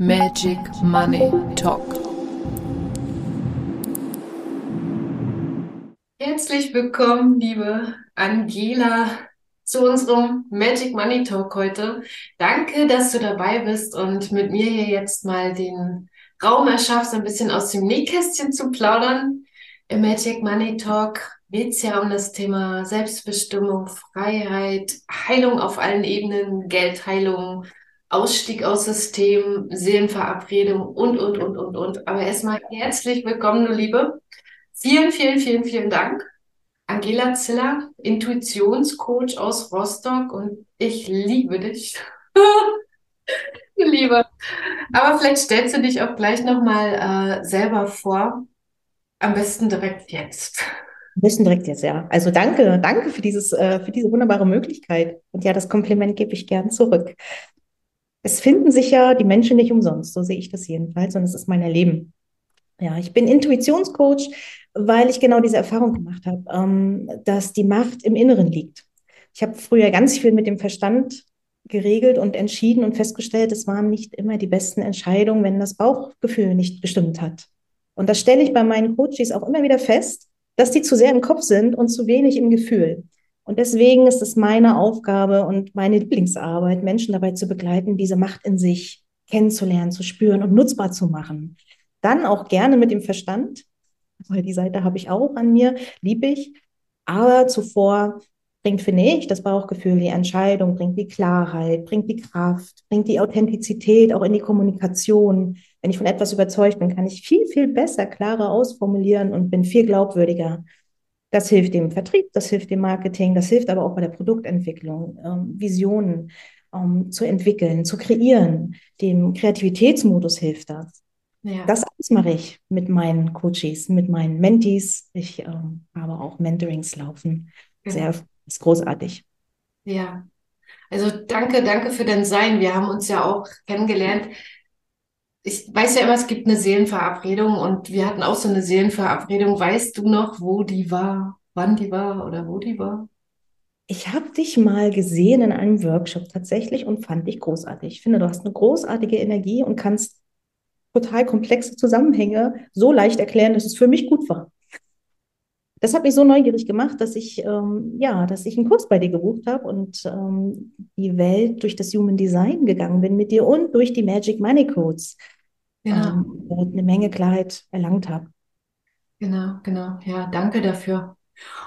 Magic Money Talk. Herzlich willkommen, liebe Angela, zu unserem Magic Money Talk heute. Danke, dass du dabei bist und mit mir hier jetzt mal den Raum erschaffst, ein bisschen aus dem Nähkästchen zu plaudern. Im Magic Money Talk geht es ja um das Thema Selbstbestimmung, Freiheit, Heilung auf allen Ebenen, Geldheilung, Ausstieg aus System, Seelenverabredung und, und, und, und, und. Aber erstmal herzlich willkommen, du Liebe. Vielen, vielen, vielen, vielen Dank. Angela Ziller, Intuitionscoach aus Rostock und ich liebe dich. Liebe. Aber vielleicht stellst du dich auch gleich nochmal äh, selber vor. Am besten direkt jetzt. Am besten direkt jetzt, ja. Also danke, danke für dieses, äh, für diese wunderbare Möglichkeit. Und ja, das Kompliment gebe ich gern zurück es finden sich ja die Menschen nicht umsonst, so sehe ich das jedenfalls, und es ist mein Erleben. Ja, ich bin Intuitionscoach, weil ich genau diese Erfahrung gemacht habe, ähm, dass die Macht im Inneren liegt. Ich habe früher ganz viel mit dem Verstand geregelt und entschieden und festgestellt, es waren nicht immer die besten Entscheidungen, wenn das Bauchgefühl nicht gestimmt hat. Und das stelle ich bei meinen Coaches auch immer wieder fest, dass die zu sehr im Kopf sind und zu wenig im Gefühl. Und deswegen ist es meine Aufgabe und meine Lieblingsarbeit, Menschen dabei zu begleiten, diese Macht in sich kennenzulernen, zu spüren und nutzbar zu machen. Dann auch gerne mit dem Verstand, weil die Seite habe ich auch an mir, liebe ich. Aber zuvor bringt, finde ich, das Bauchgefühl, die Entscheidung, bringt die Klarheit, bringt die Kraft, bringt die Authentizität auch in die Kommunikation. Wenn ich von etwas überzeugt bin, kann ich viel, viel besser, klarer ausformulieren und bin viel glaubwürdiger. Das hilft dem Vertrieb, das hilft dem Marketing, das hilft aber auch bei der Produktentwicklung, ähm, Visionen ähm, zu entwickeln, zu kreieren. Dem Kreativitätsmodus hilft das. Ja. Das alles mache ich mit meinen Coaches, mit meinen Mentees. Ich ähm, habe auch Mentorings laufen. Sehr ist großartig. Ja, also danke, danke für dein Sein. Wir haben uns ja auch kennengelernt ich weiß ja immer, es gibt eine Seelenverabredung und wir hatten auch so eine Seelenverabredung. Weißt du noch, wo die war, wann die war oder wo die war? Ich habe dich mal gesehen in einem Workshop tatsächlich und fand dich großartig. Ich finde, du hast eine großartige Energie und kannst total komplexe Zusammenhänge so leicht erklären, dass es für mich gut war. Das hat mich so neugierig gemacht, dass ich ähm, ja, dass ich einen Kurs bei dir gebucht habe und ähm, die Welt durch das Human Design gegangen bin mit dir und durch die Magic Money Codes Genau. Ähm, eine Menge Klarheit erlangt habe. Genau, genau. Ja, danke dafür.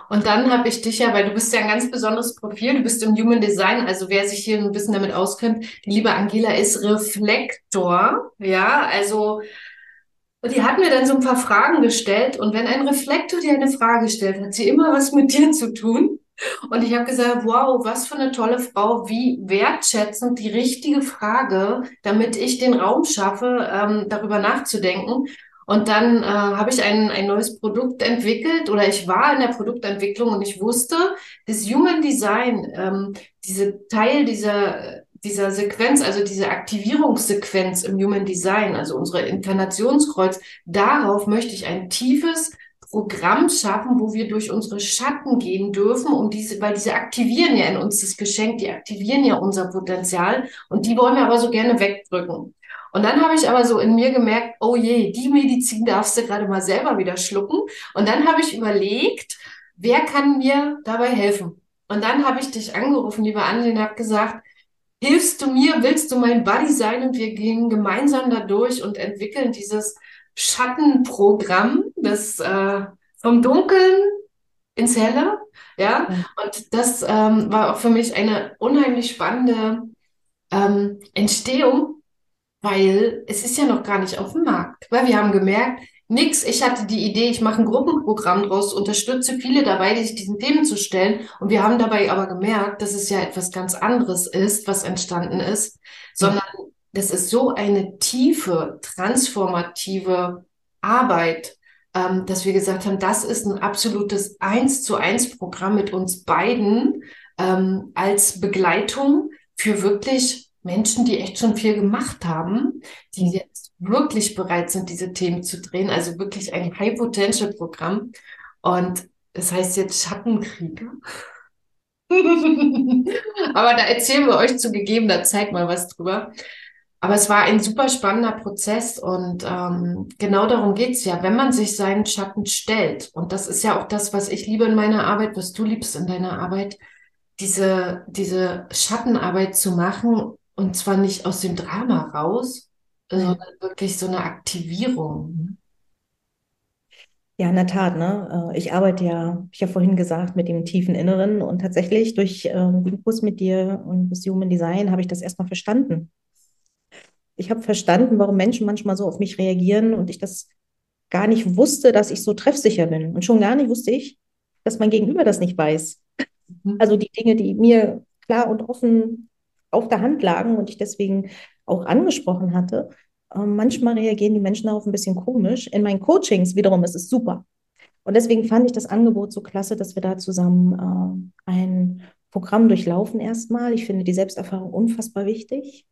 Und dann habe ich dich ja, weil du bist ja ein ganz besonderes Profil, du bist im Human Design, also wer sich hier ein bisschen damit auskennt, die liebe Angela ist Reflektor, ja, also und die hat mir dann so ein paar Fragen gestellt und wenn ein Reflektor dir eine Frage stellt, hat sie immer was mit dir zu tun. Und ich habe gesagt, wow, was für eine tolle Frau, wie wertschätzend die richtige Frage, damit ich den Raum schaffe, ähm, darüber nachzudenken. Und dann äh, habe ich ein, ein neues Produkt entwickelt oder ich war in der Produktentwicklung und ich wusste, das Human Design, ähm, diese Teil dieser, dieser Sequenz, also diese Aktivierungssequenz im Human Design, also unsere Inkarnationskreuz, darauf möchte ich ein tiefes Programm schaffen, wo wir durch unsere Schatten gehen dürfen, um diese, weil diese aktivieren ja in uns das Geschenk, die aktivieren ja unser Potenzial und die wollen wir aber so gerne wegdrücken. Und dann habe ich aber so in mir gemerkt, oh je, die Medizin darfst du gerade mal selber wieder schlucken. Und dann habe ich überlegt, wer kann mir dabei helfen? Und dann habe ich dich angerufen, lieber Andi, und habe gesagt, hilfst du mir, willst du mein Buddy sein? Und wir gehen gemeinsam da durch und entwickeln dieses Schattenprogramm, das äh, vom Dunkeln ins Helle. Ja, und das ähm, war auch für mich eine unheimlich spannende ähm, Entstehung, weil es ist ja noch gar nicht auf dem Markt. Weil wir haben gemerkt, nix, ich hatte die Idee, ich mache ein Gruppenprogramm draus, unterstütze viele dabei, sich diesen Themen zu stellen. Und wir haben dabei aber gemerkt, dass es ja etwas ganz anderes ist, was entstanden ist, sondern das ist so eine tiefe, transformative Arbeit, ähm, dass wir gesagt haben, das ist ein absolutes Eins zu eins Programm mit uns beiden ähm, als Begleitung für wirklich Menschen, die echt schon viel gemacht haben, die mhm. jetzt wirklich bereit sind, diese Themen zu drehen. Also wirklich ein High Potential Programm. Und das heißt jetzt Schattenkriege. Aber da erzählen wir euch zu gegebener Zeit mal was drüber. Aber es war ein super spannender Prozess und ähm, genau darum geht's ja, wenn man sich seinen Schatten stellt. Und das ist ja auch das, was ich liebe in meiner Arbeit, was du liebst in deiner Arbeit, diese, diese Schattenarbeit zu machen und zwar nicht aus dem Drama raus, sondern wirklich so eine Aktivierung. Ja, in der Tat, ne? Äh, ich arbeite ja, ich habe vorhin gesagt, mit dem tiefen Inneren und tatsächlich durch äh, den Kurs mit dir und das Human Design habe ich das erstmal verstanden. Ich habe verstanden, warum Menschen manchmal so auf mich reagieren und ich das gar nicht wusste, dass ich so treffsicher bin. Und schon gar nicht wusste ich, dass mein Gegenüber das nicht weiß. Mhm. Also die Dinge, die mir klar und offen auf der Hand lagen und ich deswegen auch angesprochen hatte, äh, manchmal reagieren die Menschen darauf ein bisschen komisch. In meinen Coachings wiederum ist es super. Und deswegen fand ich das Angebot so klasse, dass wir da zusammen äh, ein Programm durchlaufen erstmal. Ich finde die Selbsterfahrung unfassbar wichtig.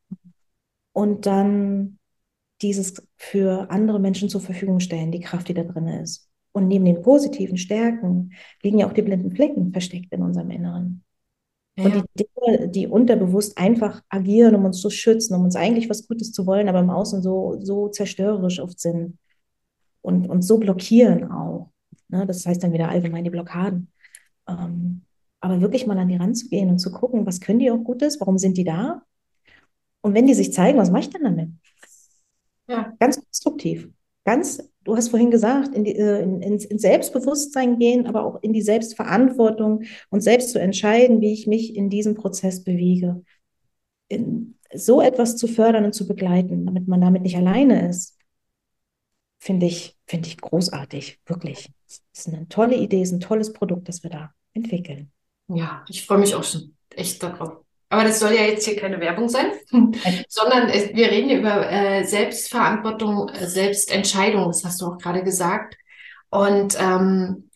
Und dann dieses für andere Menschen zur Verfügung stellen, die Kraft, die da drin ist. Und neben den positiven Stärken liegen ja auch die blinden Flecken versteckt in unserem Inneren. Ja. Und die Dinge, die unterbewusst einfach agieren, um uns zu schützen, um uns eigentlich was Gutes zu wollen, aber im Außen so, so zerstörerisch oft sind und uns so blockieren auch. Ne? Das heißt dann wieder allgemeine Blockaden. Ähm, aber wirklich mal an die ranzugehen und zu gucken, was können die auch Gutes, warum sind die da? Und wenn die sich zeigen, was mache ich denn damit? Ja. Ganz konstruktiv. Ganz du hast vorhin gesagt, in die, äh, in, ins, ins, Selbstbewusstsein gehen, aber auch in die Selbstverantwortung und selbst zu entscheiden, wie ich mich in diesem Prozess bewege. In, so etwas zu fördern und zu begleiten, damit man damit nicht alleine ist, finde ich, finde ich großartig, wirklich. Das ist eine tolle Idee, ist ein tolles Produkt, das wir da entwickeln. Ja, ich freue mich auch schon echt darauf. Aber das soll ja jetzt hier keine Werbung sein, sondern wir reden hier über äh, Selbstverantwortung, äh, Selbstentscheidung, das hast du auch gerade gesagt. Und ähm,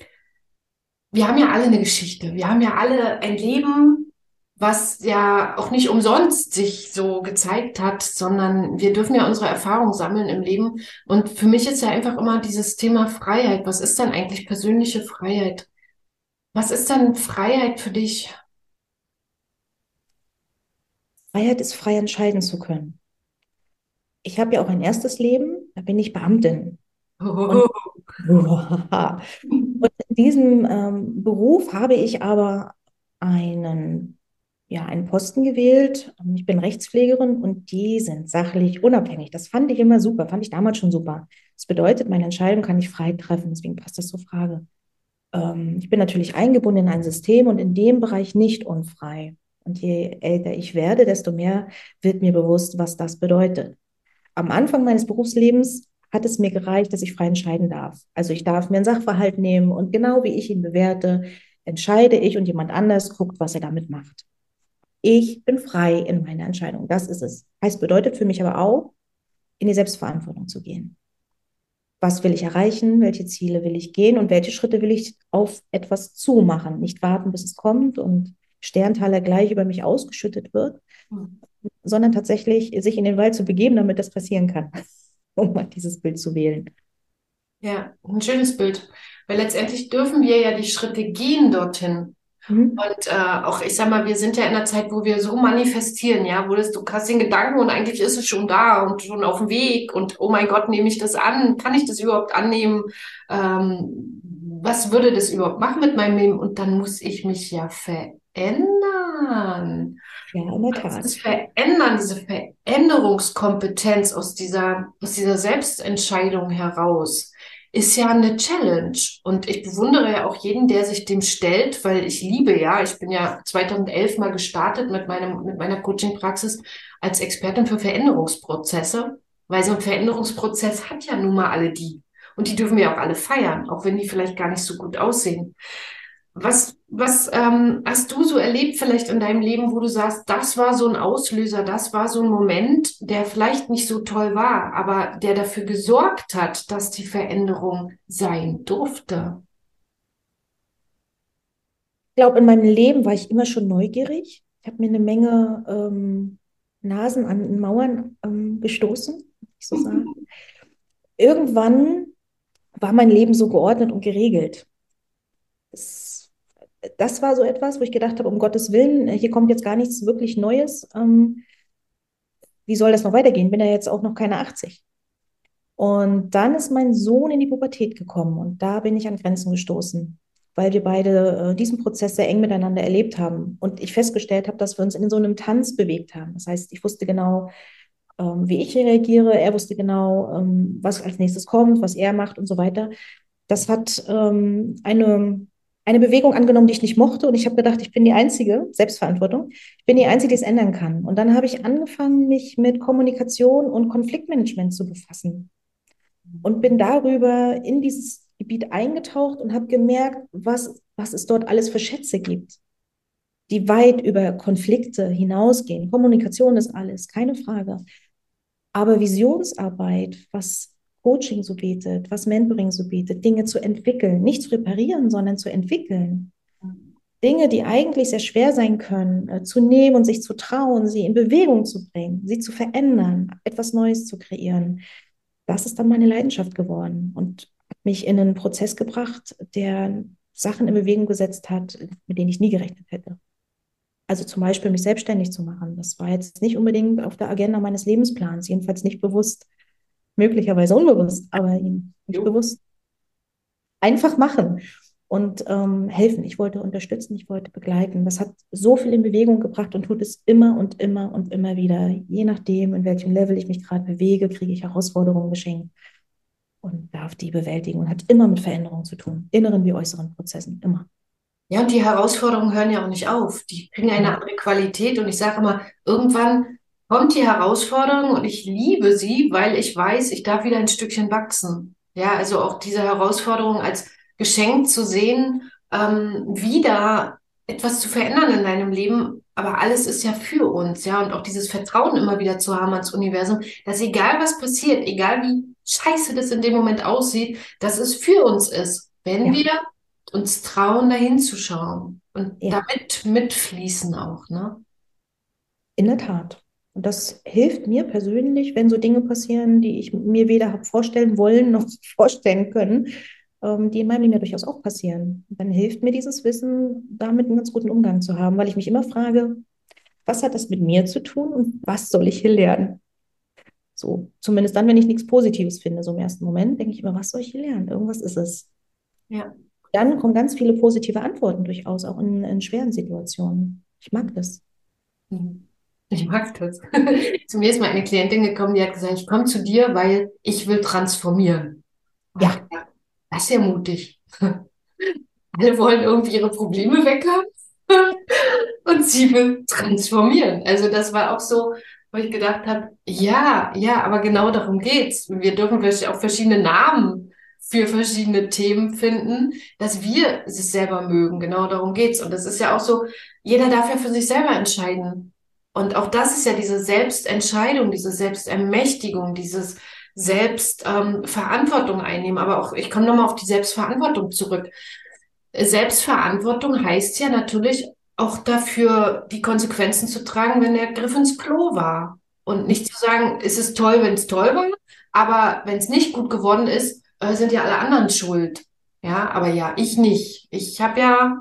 wir haben ja alle eine Geschichte. Wir haben ja alle ein Leben, was ja auch nicht umsonst sich so gezeigt hat, sondern wir dürfen ja unsere Erfahrungen sammeln im Leben. Und für mich ist ja einfach immer dieses Thema Freiheit. Was ist denn eigentlich persönliche Freiheit? Was ist denn Freiheit für dich? Freiheit ist frei entscheiden zu können. Ich habe ja auch ein erstes Leben, da bin ich Beamtin. Und, und in diesem ähm, Beruf habe ich aber einen, ja, einen Posten gewählt. Ich bin Rechtspflegerin und die sind sachlich unabhängig. Das fand ich immer super, fand ich damals schon super. Das bedeutet, meine Entscheidung kann ich frei treffen, deswegen passt das zur Frage. Ähm, ich bin natürlich eingebunden in ein System und in dem Bereich nicht unfrei. Und je älter ich werde, desto mehr wird mir bewusst, was das bedeutet. Am Anfang meines Berufslebens hat es mir gereicht, dass ich frei entscheiden darf. Also ich darf mir einen Sachverhalt nehmen und genau wie ich ihn bewerte, entscheide ich und jemand anders guckt, was er damit macht. Ich bin frei in meiner Entscheidung. Das ist es. Heißt, bedeutet für mich aber auch, in die Selbstverantwortung zu gehen. Was will ich erreichen? Welche Ziele will ich gehen? Und welche Schritte will ich auf etwas zumachen? Nicht warten, bis es kommt und Sterntaler gleich über mich ausgeschüttet wird, mhm. sondern tatsächlich sich in den Wald zu begeben, damit das passieren kann, um mal dieses Bild zu wählen. Ja, ein schönes Bild, weil letztendlich dürfen wir ja die Schritte gehen dorthin. Mhm. Und äh, auch, ich sag mal, wir sind ja in einer Zeit, wo wir so manifestieren, ja, wo das, du hast den Gedanken und eigentlich ist es schon da und schon auf dem Weg und oh mein Gott, nehme ich das an? Kann ich das überhaupt annehmen? Ähm, was würde das überhaupt machen mit meinem Leben? Und dann muss ich mich ja verändern verändern. Ja, in der Tat. Das Verändern, diese Veränderungskompetenz aus dieser, aus dieser Selbstentscheidung heraus, ist ja eine Challenge. Und ich bewundere ja auch jeden, der sich dem stellt, weil ich liebe ja, ich bin ja 2011 mal gestartet mit meinem, mit meiner Coaching-Praxis als Expertin für Veränderungsprozesse, weil so ein Veränderungsprozess hat ja nun mal alle die. Und die dürfen wir auch alle feiern, auch wenn die vielleicht gar nicht so gut aussehen. Was, was ähm, hast du so erlebt vielleicht in deinem Leben, wo du sagst, das war so ein Auslöser, das war so ein Moment, der vielleicht nicht so toll war, aber der dafür gesorgt hat, dass die Veränderung sein durfte? Ich glaube, in meinem Leben war ich immer schon neugierig. Ich habe mir eine Menge ähm, Nasen an Mauern ähm, gestoßen, ich so sagen. Irgendwann war mein Leben so geordnet und geregelt. Es das war so etwas, wo ich gedacht habe, um Gottes Willen, hier kommt jetzt gar nichts wirklich Neues. Ähm, wie soll das noch weitergehen? Bin ja jetzt auch noch keine 80. Und dann ist mein Sohn in die Pubertät gekommen und da bin ich an Grenzen gestoßen, weil wir beide äh, diesen Prozess sehr eng miteinander erlebt haben und ich festgestellt habe, dass wir uns in so einem Tanz bewegt haben. Das heißt, ich wusste genau, ähm, wie ich reagiere, er wusste genau, ähm, was als nächstes kommt, was er macht und so weiter. Das hat ähm, eine eine Bewegung angenommen, die ich nicht mochte. Und ich habe gedacht, ich bin die Einzige, Selbstverantwortung, ich bin die Einzige, die es ändern kann. Und dann habe ich angefangen, mich mit Kommunikation und Konfliktmanagement zu befassen. Und bin darüber in dieses Gebiet eingetaucht und habe gemerkt, was, was es dort alles für Schätze gibt, die weit über Konflikte hinausgehen. Kommunikation ist alles, keine Frage. Aber Visionsarbeit, was Coaching so bietet, was Mentoring so bietet, Dinge zu entwickeln, nicht zu reparieren, sondern zu entwickeln. Dinge, die eigentlich sehr schwer sein können, äh, zu nehmen und sich zu trauen, sie in Bewegung zu bringen, sie zu verändern, etwas Neues zu kreieren. Das ist dann meine Leidenschaft geworden und hat mich in einen Prozess gebracht, der Sachen in Bewegung gesetzt hat, mit denen ich nie gerechnet hätte. Also zum Beispiel mich selbstständig zu machen. Das war jetzt nicht unbedingt auf der Agenda meines Lebensplans, jedenfalls nicht bewusst möglicherweise unbewusst, aber ihm nicht jo. bewusst. Einfach machen und ähm, helfen. Ich wollte unterstützen, ich wollte begleiten. Das hat so viel in Bewegung gebracht und tut es immer und immer und immer wieder. Je nachdem, in welchem Level ich mich gerade bewege, kriege ich Herausforderungen geschenkt und darf die bewältigen und hat immer mit Veränderungen zu tun, inneren wie äußeren Prozessen, immer. Ja, und die Herausforderungen hören ja auch nicht auf. Die kriegen eine andere Qualität und ich sage immer, irgendwann kommt die Herausforderung und ich liebe sie, weil ich weiß, ich darf wieder ein Stückchen wachsen. Ja, also auch diese Herausforderung als Geschenk zu sehen, ähm, wieder etwas zu verändern in deinem Leben. Aber alles ist ja für uns, ja. Und auch dieses Vertrauen immer wieder zu haben ans Universum, dass egal was passiert, egal wie scheiße das in dem Moment aussieht, dass es für uns ist, wenn ja. wir uns trauen, dahin zu schauen und ja. damit mitfließen auch, ne? In der Tat. Und das hilft mir persönlich, wenn so Dinge passieren, die ich mir weder habe vorstellen wollen noch vorstellen können, ähm, die in meinem Leben ja durchaus auch passieren. Dann hilft mir dieses Wissen, damit einen ganz guten Umgang zu haben, weil ich mich immer frage, was hat das mit mir zu tun und was soll ich hier lernen? So, zumindest dann, wenn ich nichts Positives finde, so im ersten Moment, denke ich immer, was soll ich hier lernen? Irgendwas ist es. Ja. Dann kommen ganz viele positive Antworten durchaus, auch in, in schweren Situationen. Ich mag das. Mhm. Ich mag das. zu mir ist mal eine Klientin gekommen, die hat gesagt, ich komme zu dir, weil ich will transformieren. ja. das ist ja mutig. Alle wollen irgendwie ihre Probleme weghaben und sie will transformieren. Also das war auch so, wo ich gedacht habe, ja, ja, aber genau darum geht's. Wir dürfen vielleicht auch verschiedene Namen für verschiedene Themen finden, dass wir es selber mögen. Genau darum geht's. Und das ist ja auch so, jeder darf ja für sich selber entscheiden, und auch das ist ja diese Selbstentscheidung, diese Selbstermächtigung, dieses Selbstverantwortung ähm, einnehmen. Aber auch, ich komme nochmal auf die Selbstverantwortung zurück. Selbstverantwortung heißt ja natürlich auch dafür, die Konsequenzen zu tragen, wenn der Griff ins Klo war. Und nicht zu sagen, es ist toll, wenn es toll war, aber wenn es nicht gut geworden ist, äh, sind ja alle anderen schuld. Ja, aber ja, ich nicht. Ich habe ja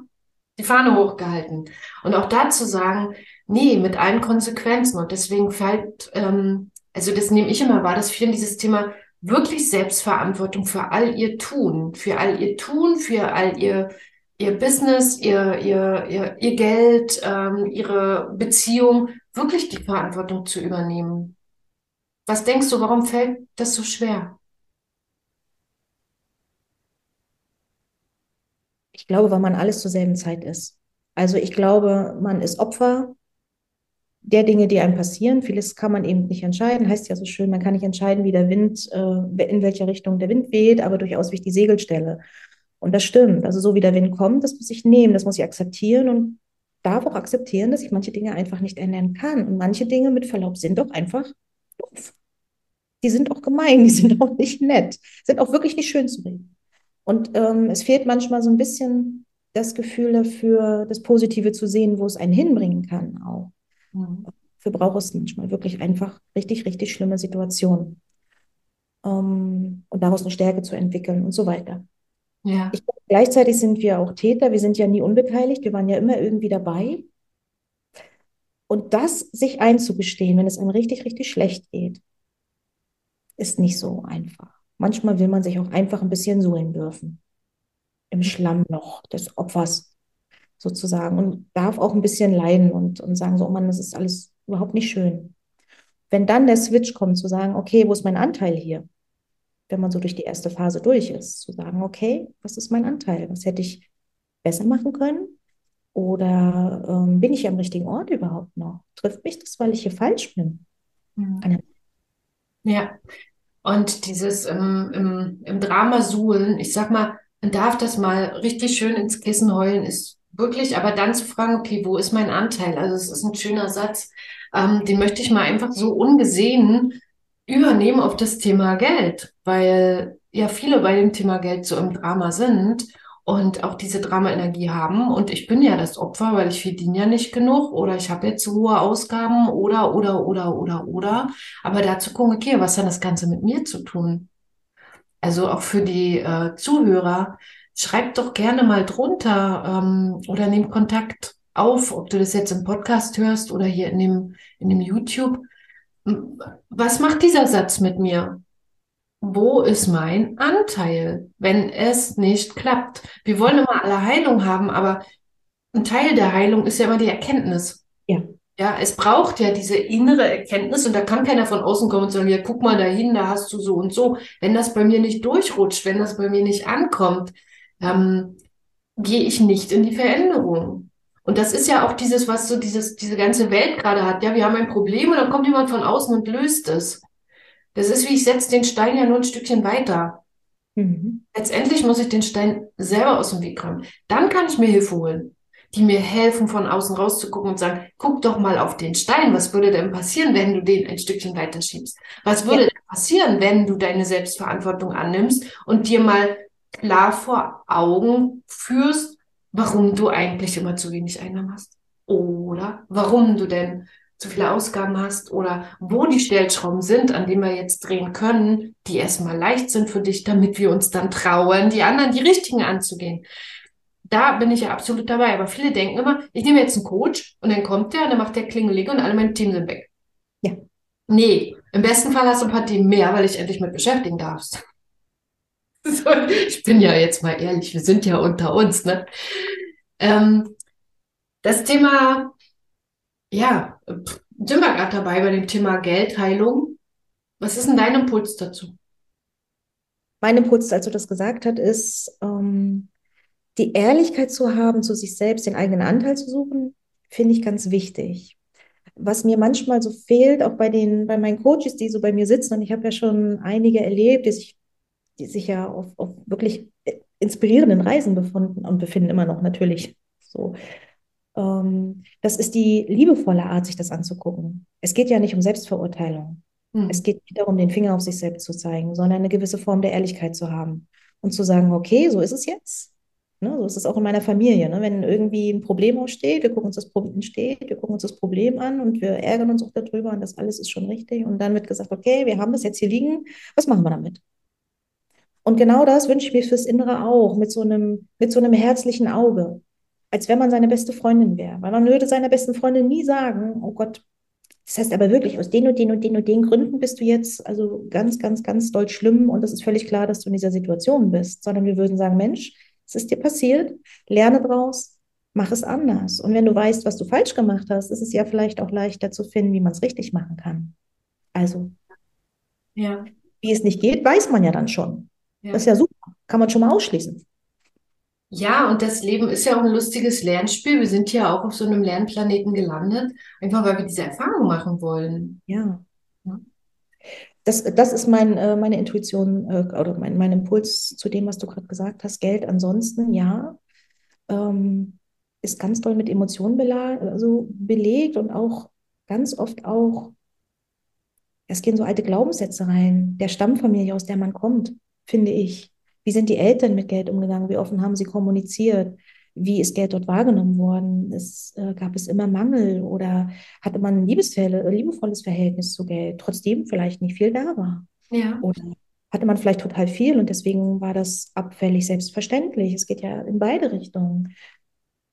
die Fahne hochgehalten. Und auch da zu sagen, Nee, mit allen Konsequenzen. Und deswegen fällt, ähm, also das nehme ich immer wahr, dass vielen dieses Thema wirklich Selbstverantwortung für all ihr Tun, für all ihr Tun, für all ihr, ihr Business, ihr, ihr, ihr, ihr Geld, ähm, ihre Beziehung, wirklich die Verantwortung zu übernehmen. Was denkst du, warum fällt das so schwer? Ich glaube, weil man alles zur selben Zeit ist. Also ich glaube, man ist Opfer der Dinge, die einem passieren. Vieles kann man eben nicht entscheiden. Heißt ja so schön, man kann nicht entscheiden, wie der Wind, äh, in welche Richtung der Wind weht, aber durchaus, wie ich die Segel stelle. Und das stimmt. Also so wie der Wind kommt, das muss ich nehmen, das muss ich akzeptieren und darf auch akzeptieren, dass ich manche Dinge einfach nicht ändern kann. Und manche Dinge mit Verlaub sind doch einfach doof. Die sind auch gemein, die sind auch nicht nett, sind auch wirklich nicht schön zu reden. Und ähm, es fehlt manchmal so ein bisschen das Gefühl dafür, das Positive zu sehen, wo es einen hinbringen kann auch. Mhm. Für braucht es manchmal wirklich einfach richtig, richtig schlimme Situationen. Ähm, und daraus eine Stärke zu entwickeln und so weiter. Ja. Ich, gleichzeitig sind wir auch Täter, wir sind ja nie unbeteiligt, wir waren ja immer irgendwie dabei. Und das sich einzugestehen, wenn es einem richtig, richtig schlecht geht, ist nicht so einfach. Manchmal will man sich auch einfach ein bisschen suhlen dürfen. Im Schlammloch des Opfers sozusagen und darf auch ein bisschen leiden und, und sagen so, oh Mann, das ist alles überhaupt nicht schön. Wenn dann der Switch kommt, zu sagen, okay, wo ist mein Anteil hier? Wenn man so durch die erste Phase durch ist, zu sagen, okay, was ist mein Anteil? Was hätte ich besser machen können? Oder ähm, bin ich am richtigen Ort überhaupt noch? Trifft mich das, weil ich hier falsch bin? Mhm. Ja, und dieses im, im, im Drama suhlen, ich sag mal, man darf das mal richtig schön ins Kissen heulen, ist wirklich, aber dann zu fragen, okay, wo ist mein Anteil? Also es ist ein schöner Satz, ähm, den möchte ich mal einfach so ungesehen übernehmen auf das Thema Geld, weil ja viele bei dem Thema Geld so im Drama sind und auch diese Drama-Energie haben. Und ich bin ja das Opfer, weil ich verdiene ja nicht genug oder ich habe jetzt zu hohe Ausgaben oder, oder, oder, oder, oder. Aber dazu gucken, okay, was hat das Ganze mit mir zu tun? Also auch für die äh, Zuhörer, schreibt doch gerne mal drunter ähm, oder nehmt Kontakt auf, ob du das jetzt im Podcast hörst oder hier in dem, in dem YouTube. Was macht dieser Satz mit mir? Wo ist mein Anteil, wenn es nicht klappt? Wir wollen immer alle Heilung haben, aber ein Teil der Heilung ist ja immer die Erkenntnis. Ja. Ja, es braucht ja diese innere Erkenntnis und da kann keiner von außen kommen und sagen, ja, guck mal dahin, da hast du so und so. Wenn das bei mir nicht durchrutscht, wenn das bei mir nicht ankommt, ähm, gehe ich nicht in die Veränderung. Und das ist ja auch dieses, was so dieses, diese ganze Welt gerade hat. Ja, wir haben ein Problem und dann kommt jemand von außen und löst es. Das ist wie, ich setze den Stein ja nur ein Stückchen weiter. Mhm. Letztendlich muss ich den Stein selber aus dem Weg räumen. Dann kann ich mir Hilfe holen die mir helfen, von außen rauszugucken und sagen, guck doch mal auf den Stein. Was würde denn passieren, wenn du den ein Stückchen weiter schiebst? Was würde ja. denn passieren, wenn du deine Selbstverantwortung annimmst und dir mal klar vor Augen führst, warum du eigentlich immer zu wenig Einnahmen hast? Oder warum du denn zu viele Ausgaben hast oder wo die Stellschrauben sind, an denen wir jetzt drehen können, die erstmal leicht sind für dich, damit wir uns dann trauen, die anderen, die richtigen anzugehen da bin ich ja absolut dabei. Aber viele denken immer, ich nehme jetzt einen Coach und dann kommt der und dann macht der Klingeling und alle meine Team sind weg. Ja. Nee, im besten Fall hast du ein paar Themen mehr, weil ich endlich mit beschäftigen darfst. So, ich bin ja jetzt mal ehrlich, wir sind ja unter uns, ne? Ähm, das Thema, ja, sind wir gerade dabei bei dem Thema Geldheilung. Was ist denn dein Impuls dazu? Mein Impuls, als du das gesagt hast, ist, ähm, die Ehrlichkeit zu haben, zu sich selbst den eigenen Anteil zu suchen, finde ich ganz wichtig. Was mir manchmal so fehlt, auch bei den, bei meinen Coaches, die so bei mir sitzen, und ich habe ja schon einige erlebt, die sich, die sich ja auf, auf wirklich inspirierenden Reisen befunden und befinden immer noch natürlich so. Ähm, das ist die liebevolle Art, sich das anzugucken. Es geht ja nicht um Selbstverurteilung. Hm. Es geht nicht darum, den Finger auf sich selbst zu zeigen, sondern eine gewisse Form der Ehrlichkeit zu haben und zu sagen, okay, so ist es jetzt. Ne, so ist es auch in meiner Familie. Ne? Wenn irgendwie ein Problem aussteht, wir gucken uns das Problem steht, wir gucken uns das Problem an und wir ärgern uns auch darüber und das alles ist schon richtig. Und dann wird gesagt, okay, wir haben das jetzt hier liegen, was machen wir damit? Und genau das wünsche ich mir fürs Innere auch, mit so einem, mit so einem herzlichen Auge, als wenn man seine beste Freundin wäre. Weil man würde seiner besten Freundin nie sagen, oh Gott, das heißt aber wirklich, aus den und den und den und den Gründen bist du jetzt also ganz, ganz, ganz doll schlimm und es ist völlig klar, dass du in dieser Situation bist, sondern wir würden sagen, Mensch, es ist dir passiert, lerne draus, mach es anders. Und wenn du weißt, was du falsch gemacht hast, ist es ja vielleicht auch leichter zu finden, wie man es richtig machen kann. Also, ja. wie es nicht geht, weiß man ja dann schon. Ja. Das ist ja super. Kann man schon mal ausschließen. Ja, und das Leben ist ja auch ein lustiges Lernspiel. Wir sind ja auch auf so einem Lernplaneten gelandet, einfach weil wir diese Erfahrung machen wollen. Ja. das, das ist mein, äh, meine Intuition äh, oder mein, mein Impuls zu dem, was du gerade gesagt hast. Geld ansonsten, ja, ähm, ist ganz toll mit Emotionen also belegt und auch ganz oft auch, es gehen so alte Glaubenssätze rein, der Stammfamilie, aus der man kommt, finde ich. Wie sind die Eltern mit Geld umgegangen? Wie offen haben sie kommuniziert? wie ist Geld dort wahrgenommen worden? Es, äh, gab es immer Mangel oder hatte man ein liebevolles Verhältnis zu Geld, trotzdem vielleicht nicht viel da war? Ja. Oder hatte man vielleicht total viel und deswegen war das abfällig selbstverständlich? Es geht ja in beide Richtungen.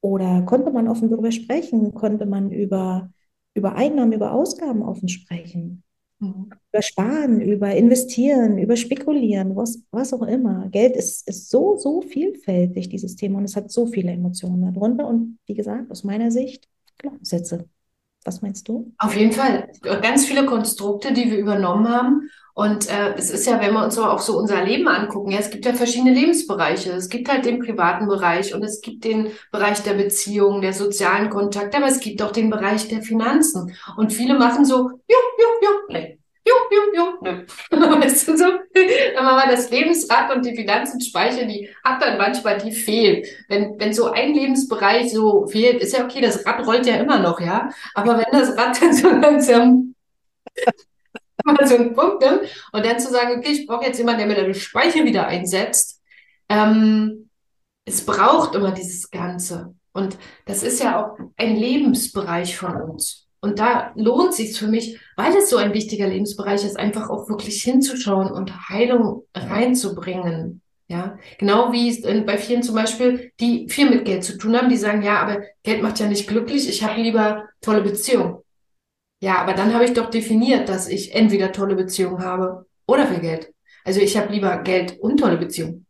Oder konnte man offen darüber sprechen? Konnte man über über Einnahmen, über Ausgaben offen sprechen. Mhm. Über Sparen, über Investieren, über Spekulieren, was, was auch immer. Geld ist, ist so, so vielfältig, dieses Thema, und es hat so viele Emotionen darunter. Und wie gesagt, aus meiner Sicht, Glaubenssätze. Was meinst du? Auf jeden Fall. Ganz viele Konstrukte, die wir übernommen haben. Und äh, es ist ja, wenn wir uns auch so unser Leben angucken, ja, es gibt ja verschiedene Lebensbereiche. Es gibt halt den privaten Bereich und es gibt den Bereich der Beziehungen, der sozialen Kontakte, aber es gibt auch den Bereich der Finanzen. Und viele machen so, jo, jo, jo, nee. Jo, jo, jo, nö. weißt du so? Dann machen wir das Lebensrad und die Finanzenspeicher, die hat dann manchmal, die fehlt. Wenn, wenn so ein Lebensbereich so fehlt, ist ja okay, das Rad rollt ja immer noch, ja. Aber wenn das Rad dann so langsam mal so einen Punkt nimmt und dann zu sagen, okay, ich brauche jetzt jemanden, der mir den Speicher wieder einsetzt. Ähm, es braucht immer dieses Ganze. Und das ist ja auch ein Lebensbereich von uns. Und da lohnt sich für mich, weil es so ein wichtiger Lebensbereich ist, einfach auch wirklich hinzuschauen und Heilung reinzubringen. Ja, genau wie es bei vielen zum Beispiel, die viel mit Geld zu tun haben, die sagen, ja, aber Geld macht ja nicht glücklich, ich habe lieber tolle Beziehungen. Ja, aber dann habe ich doch definiert, dass ich entweder tolle Beziehungen habe oder viel Geld. Also ich habe lieber Geld und tolle Beziehungen.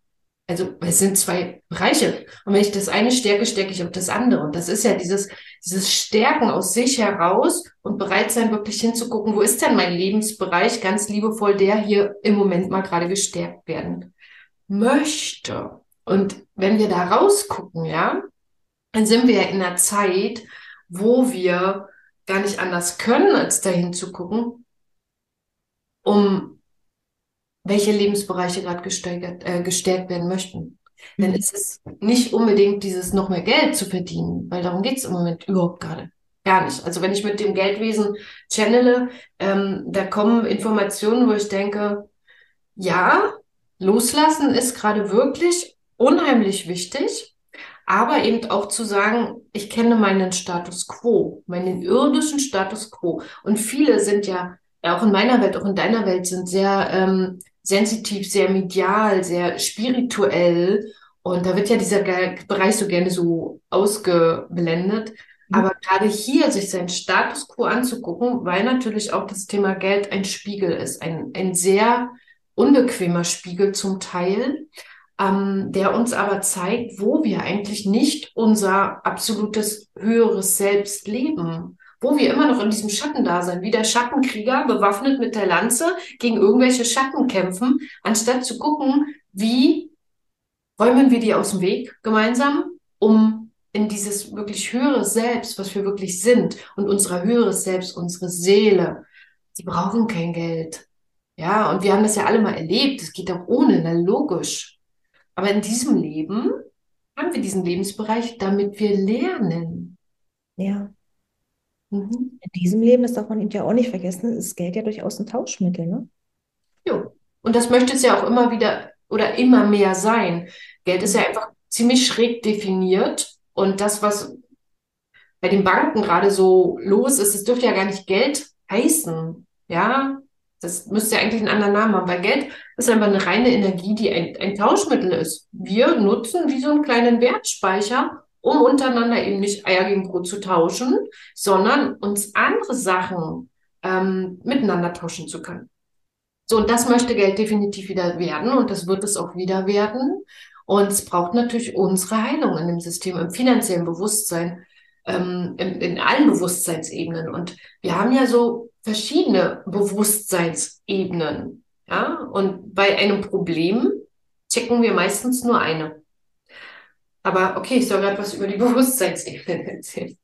Also es sind zwei Bereiche. Und wenn ich das eine stärke, stärke ich auch das andere. Und das ist ja dieses, dieses Stärken aus sich heraus und bereit sein, wirklich hinzugucken, wo ist denn mein Lebensbereich ganz liebevoll, der hier im Moment mal gerade gestärkt werden möchte. Und wenn wir da rausgucken, ja, dann sind wir in einer Zeit, wo wir gar nicht anders können, als dahin zu gucken, um welche Lebensbereiche gerade gesteigert, äh, gestärkt werden möchten. Mhm. Denn es ist nicht unbedingt dieses noch mehr Geld zu verdienen, weil darum geht es im Moment überhaupt gerade. Gar nicht. Also wenn ich mit dem Geldwesen channele, ähm, da kommen Informationen, wo ich denke, ja, loslassen ist gerade wirklich unheimlich wichtig, aber eben auch zu sagen, ich kenne meinen Status quo, meinen irdischen Status quo. Und viele sind ja, auch in meiner Welt, auch in deiner Welt, sind sehr ähm, sensitiv, sehr medial, sehr spirituell. Und da wird ja dieser Bereich so gerne so ausgeblendet. Mhm. Aber gerade hier sich seinen Status quo anzugucken, weil natürlich auch das Thema Geld ein Spiegel ist, ein, ein sehr unbequemer Spiegel zum Teil, ähm, der uns aber zeigt, wo wir eigentlich nicht unser absolutes höheres Selbst leben wo wir immer noch in diesem Schatten da sind, wie der Schattenkrieger bewaffnet mit der Lanze gegen irgendwelche Schatten kämpfen, anstatt zu gucken, wie räumen wir die aus dem Weg gemeinsam, um in dieses wirklich höhere Selbst, was wir wirklich sind und unser höheres Selbst, unsere Seele, die brauchen kein Geld. Ja, und wir haben das ja alle mal erlebt. Es geht auch ohne, na logisch. Aber in diesem Leben haben wir diesen Lebensbereich, damit wir lernen. Ja. Mhm. In diesem Leben, das darf man eben ja auch nicht vergessen, ist Geld ja durchaus ein Tauschmittel, ne? Jo. Und das möchte es ja auch immer wieder oder immer mehr sein. Geld ist ja mhm. einfach ziemlich schräg definiert. Und das, was bei den Banken gerade so los ist, es dürfte ja gar nicht Geld heißen. Ja, das müsste ja eigentlich einen anderen Namen haben, weil Geld ist einfach eine reine Energie, die ein, ein Tauschmittel ist. Wir nutzen wie so einen kleinen Wertspeicher, um untereinander eben nicht Eier gegen Brot zu tauschen, sondern uns andere Sachen ähm, miteinander tauschen zu können. So, und das möchte Geld definitiv wieder werden und das wird es auch wieder werden. Und es braucht natürlich unsere Heilung in dem System, im finanziellen Bewusstsein, ähm, in, in allen Bewusstseinsebenen. Und wir haben ja so verschiedene Bewusstseinsebenen. Ja, und bei einem Problem checken wir meistens nur eine. Aber okay, ich soll gerade was über die Bewusstseinsebenen erzählen.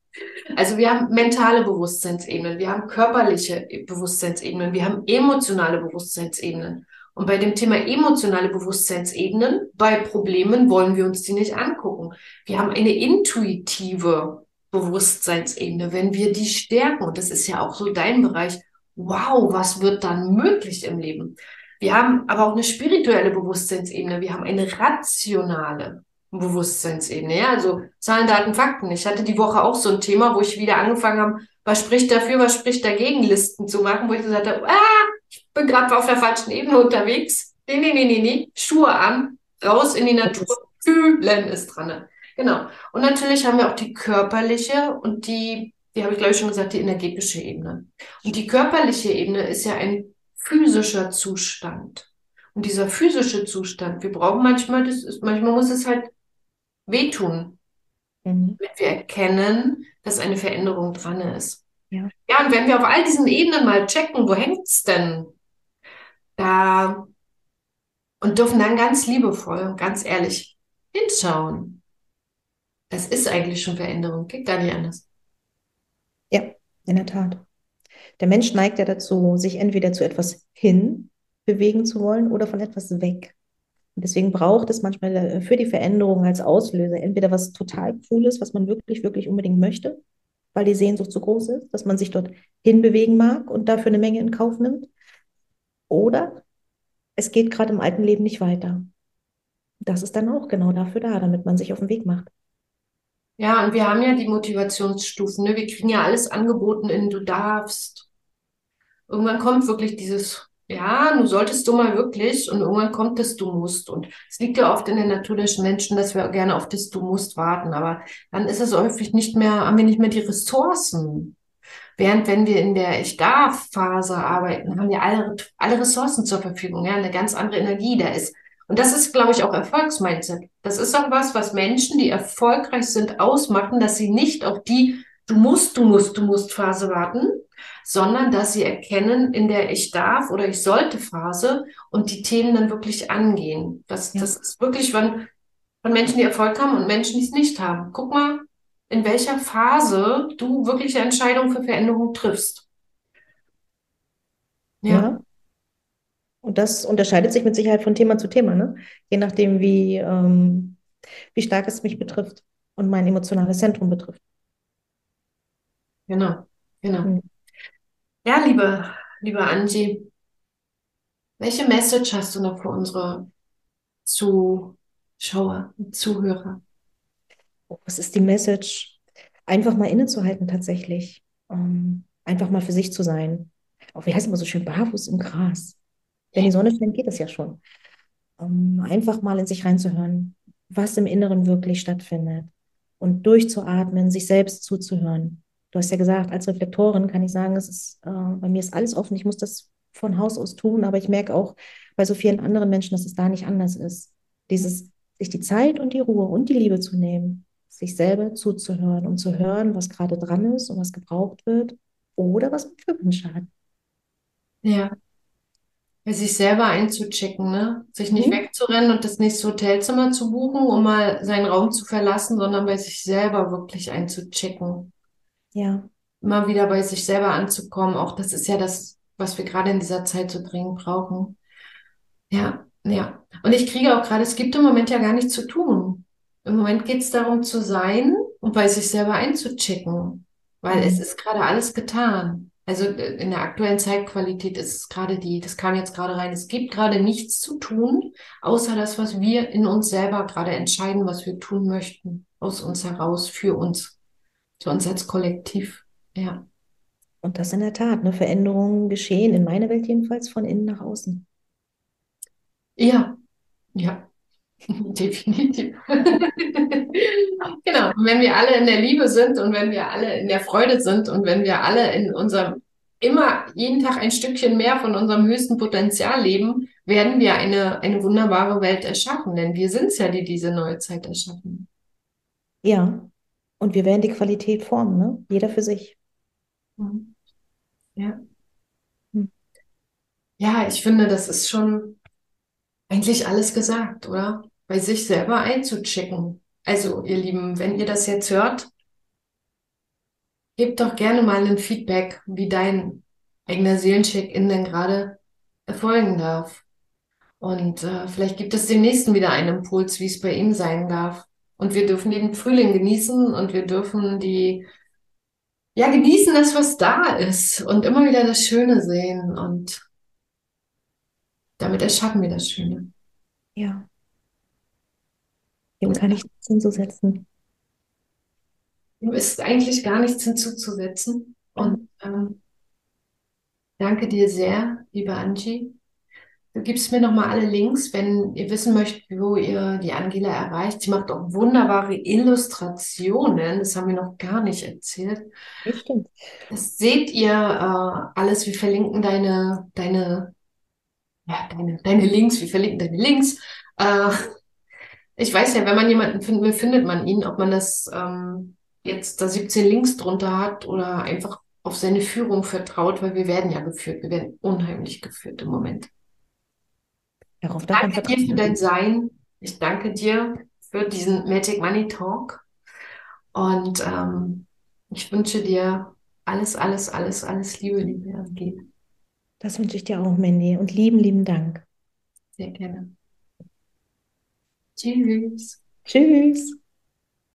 Also wir haben mentale Bewusstseinsebenen, wir haben körperliche Bewusstseinsebenen, wir haben emotionale Bewusstseinsebenen. Und bei dem Thema emotionale Bewusstseinsebenen, bei Problemen wollen wir uns die nicht angucken. Wir haben eine intuitive Bewusstseinsebene, wenn wir die stärken. Und das ist ja auch so dein Bereich. Wow, was wird dann möglich im Leben? Wir haben aber auch eine spirituelle Bewusstseinsebene. Wir haben eine rationale Bewusstseinsebene. Ja, also Zahlen, Daten, Fakten. Ich hatte die Woche auch so ein Thema, wo ich wieder angefangen habe, was spricht dafür, was spricht dagegen, Listen zu machen, wo ich gesagt habe, ah, ich bin gerade auf der falschen Ebene unterwegs. Nee, nee, nee, nee, nee. Schuhe an, raus in die Natur, fühlen ist dran. Genau. Und natürlich haben wir auch die körperliche und die die habe ich, glaube ich, schon gesagt, die energetische Ebene. Und die körperliche Ebene ist ja ein physischer Zustand. Und dieser physische Zustand, wir brauchen manchmal, das ist, manchmal muss es halt wehtun, mhm. wenn wir erkennen, dass eine Veränderung dran ist. Ja. ja, und wenn wir auf all diesen Ebenen mal checken, wo hängt es denn? Da und dürfen dann ganz liebevoll und ganz ehrlich hinschauen. Das ist eigentlich schon Veränderung, geht gar nicht anders. Ja, in der Tat. Der Mensch neigt ja dazu, sich entweder zu etwas hin bewegen zu wollen oder von etwas weg. Und deswegen braucht es manchmal äh, für die Veränderung als Auslöser entweder was total Cooles, was man wirklich, wirklich unbedingt möchte, weil die Sehnsucht so groß ist, dass man sich dort hinbewegen mag und dafür eine Menge in Kauf nimmt. Oder es geht gerade im alten Leben nicht weiter. Das ist dann auch genau dafür da, damit man sich auf den Weg macht. Ja, und wir haben ja die Motivationsstufen. Ne? Wir kriegen ja alles angeboten in du darfst. Irgendwann kommt wirklich dieses, ja, du solltest du mal wirklich und irgendwann kommt das du musst. Und es liegt ja oft in der Natur des Menschen, dass wir gerne auf das du musst warten. Aber dann ist es häufig nicht mehr, haben wir nicht mehr die Ressourcen. Während wenn wir in der Ich darf-Phase arbeiten, haben wir alle, alle Ressourcen zur Verfügung, ja, eine ganz andere Energie da ist. Und das ist, glaube ich, auch Erfolgsmindset. Das ist auch was, was Menschen, die erfolgreich sind, ausmachen, dass sie nicht auf die Du musst, du musst, du musst Phase warten, sondern dass sie erkennen in der Ich darf oder Ich sollte Phase und die Themen dann wirklich angehen. Das, ja. das ist wirklich von, von Menschen, die Erfolg haben und Menschen, die es nicht haben. Guck mal, in welcher Phase du wirkliche Entscheidungen für Veränderung triffst. Ja. ja. Und das unterscheidet sich mit Sicherheit von Thema zu Thema, ne? je nachdem, wie, ähm, wie stark es mich betrifft und mein emotionales Zentrum betrifft. Genau, genau. Mhm. Ja, liebe, liebe Angie, welche Message hast du noch für unsere Zuschauer und Zuhörer? was ist die Message? Einfach mal innezuhalten tatsächlich. Um, einfach mal für sich zu sein. Auch wie heißt immer so schön, barfuß im Gras. Wenn die Sonne scheint, geht es ja schon. Um, einfach mal in sich reinzuhören, was im Inneren wirklich stattfindet. Und durchzuatmen, sich selbst zuzuhören. Du hast ja gesagt, als Reflektorin kann ich sagen, es ist, äh, bei mir ist alles offen. Ich muss das von Haus aus tun, aber ich merke auch bei so vielen anderen Menschen, dass es da nicht anders ist. Dieses, sich die Zeit und die Ruhe und die Liebe zu nehmen, sich selber zuzuhören und zu hören, was gerade dran ist und was gebraucht wird oder was man für Wünsche hat. Ja. Ja. Sich selber einzuchecken, ne? Sich nicht mhm. wegzurennen und das nächste Hotelzimmer zu buchen, um mal seinen Raum zu verlassen, sondern bei sich selber wirklich einzuchecken. Ja. Immer wieder bei sich selber anzukommen. Auch das ist ja das, was wir gerade in dieser Zeit so dringend brauchen. Ja, ja. Und ich kriege auch gerade, es gibt im Moment ja gar nichts zu tun. Im Moment geht es darum zu sein und bei sich selber einzuchecken, weil mhm. es ist gerade alles getan. Also äh, in der aktuellen Zeitqualität ist es gerade die, das kam jetzt gerade rein, es gibt gerade nichts zu tun, außer das, was wir in uns selber gerade entscheiden, was wir tun möchten, aus uns heraus, für uns, für uns als Kollektiv. Ja. Und das in der Tat, eine Veränderung geschehen, in meiner Welt jedenfalls, von innen nach außen. Ja, ja. Definitiv. genau. Und wenn wir alle in der Liebe sind und wenn wir alle in der Freude sind und wenn wir alle in unserem immer jeden Tag ein Stückchen mehr von unserem höchsten Potenzial leben, werden wir eine, eine wunderbare Welt erschaffen. Denn wir sind es ja, die diese neue Zeit erschaffen. Ja. Und wir werden die Qualität formen, ne? Jeder für sich. Ja. Hm. Ja, ich finde, das ist schon eigentlich alles gesagt, oder? Bei sich selber einzuchecken. Also, ihr Lieben, wenn ihr das jetzt hört, gebt doch gerne mal ein Feedback, wie dein eigener Seelencheck-In denn gerade erfolgen darf. Und äh, vielleicht gibt es dem nächsten wieder einen Impuls, wie es bei ihm sein darf. Und wir dürfen den Frühling genießen und wir dürfen die, ja, genießen das, was da ist und immer wieder das Schöne sehen und damit erschaffen wir das Schöne. Ja. Dem kann ich nichts hinzusetzen. Dem ist eigentlich gar nichts hinzuzusetzen. Und ähm, danke dir sehr, liebe Angie, Du gibst mir nochmal alle Links, wenn ihr wissen möchtet, wo ihr die Angela erreicht. Sie macht auch wunderbare Illustrationen. Das haben wir noch gar nicht erzählt. Das stimmt. Das seht ihr äh, alles. Wir verlinken deine, deine, ja, deine, deine Links. Wir verlinken deine Links. Äh, ich weiß ja, wenn man jemanden finden will, findet man ihn. Ob man das ähm, jetzt da 17 Links drunter hat oder einfach auf seine Führung vertraut, weil wir werden ja geführt. Wir werden unheimlich geführt im Moment. Darauf darf danke dir für dein Sein. Ich danke dir für diesen Magic Money Talk. Und ähm, ich wünsche dir alles, alles, alles, alles Liebe, liebe Angela. Das wünsche ich dir auch, Mandy. Und lieben, lieben Dank. Sehr gerne. Tschüss. Tschüss.